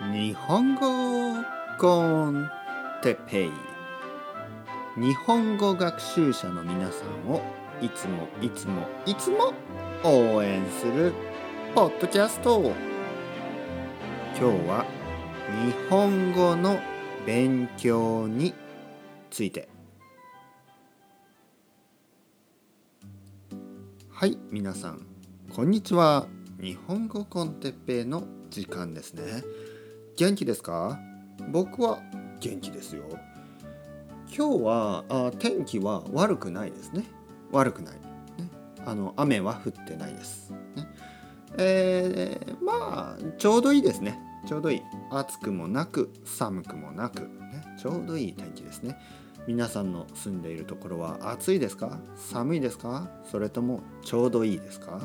日本語コンテペイ。日本語学習者の皆さんをいつもいつもいつも応援するポッドキャスト。今日は日本語の勉強について。はい皆さんこんにちは。日本語コンテッペイの時間ですね。元気ですか？僕は元気ですよ。今日はあ天気は悪くないですね。悪くない、ね、あの雨は降ってないです、ね。えー、まあちょうどいいですね。ちょうどいい。暑くもなく寒くもなく、ね、ちょうどいい天気ですね。皆さんの住んでいるところは暑いですか？寒いですか？それともちょうどいいですか？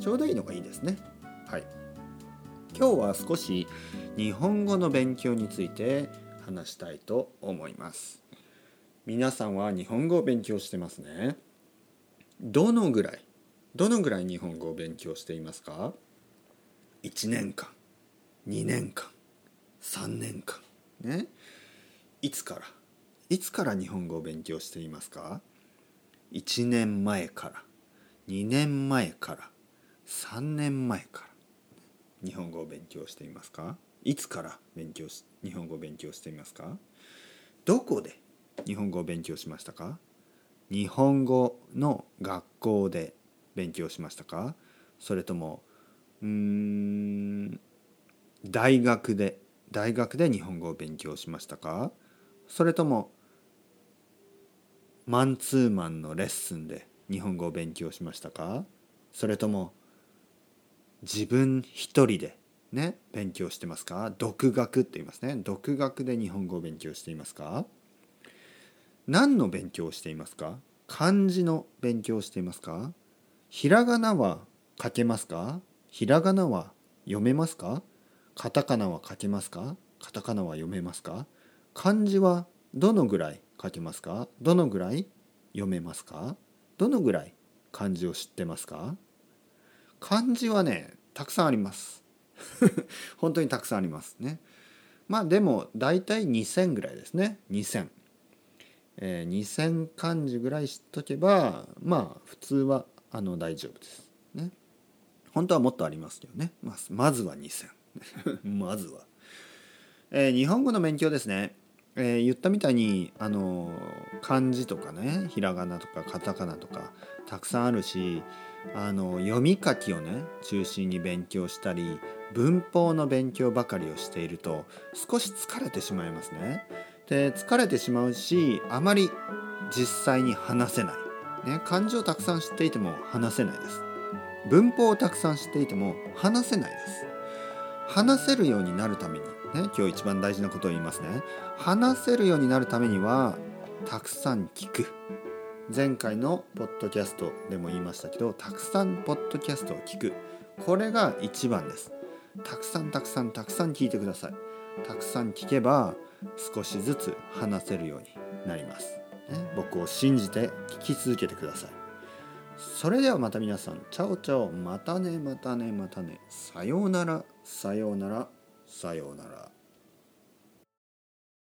ちょうどいいのがいいですね。はい。今日は少し日本語の勉強について話したいと思います。皆さんは日本語を勉強してますね。どのぐらいどのぐらい日本語を勉強していますか？1年間2年間3年間ね。いつからいつから日本語を勉強していますか？1年前から2年前から3年前から。日本語を勉強していますか？いつから勉強し日本語を勉強していますか？どこで日本語を勉強しましたか？日本語の学校で勉強しましたか？それともうん大学で大学で日本語を勉強しましたか？それともマンツーマンのレッスンで日本語を勉強しましたか？それとも自分一人でね勉強してますか？独学って言いますね。独学で日本語を勉強していますか？何の勉強をしていますか？漢字の勉強をしていますか？ひらがなは書けますか？ひらがなは読めますか？カタカナは書けますか？カタカナは読めますか？漢字はどのぐらい書けますか？どのぐらい読めますか？どのぐらい漢字を知ってますか？漢字はねたくさんあります。本当にたくさんありますね。まあでも大体2000ぐらいですね。2000、えー、2000漢字ぐらい知っとけばまあ普通はあの大丈夫ですね。本当はもっとありますけどね。まずは2000 まずは、えー、日本語の勉強ですね。えー、言ったみたいにあの漢字とかねひらがなとかカタカナとかたくさんあるしあの読み書きをね中心に勉強したり文法の勉強ばかりをしていると少し疲れてしまいますね。で疲れてしまうしあまり実際に話せない、ね、漢字をたくさん知っていても話せないです。文法をたくさん知っていても話せないです。話せるようになるためにね今日一番大事なことを言いますね。話せるようになるためにはたくさん聞く。前回のポッドキャストでも言いましたけどたくさんポッドキャストを聞く。これが一番です。たくさんたくさんたくさん聞いてください。たくさん聞けば少しずつ話せるようになります、ね、僕を信じて聞き続けてください。それではまた皆さん。チャオチャオ。またねまたねまたね。さようなら。さようなら。さようなら。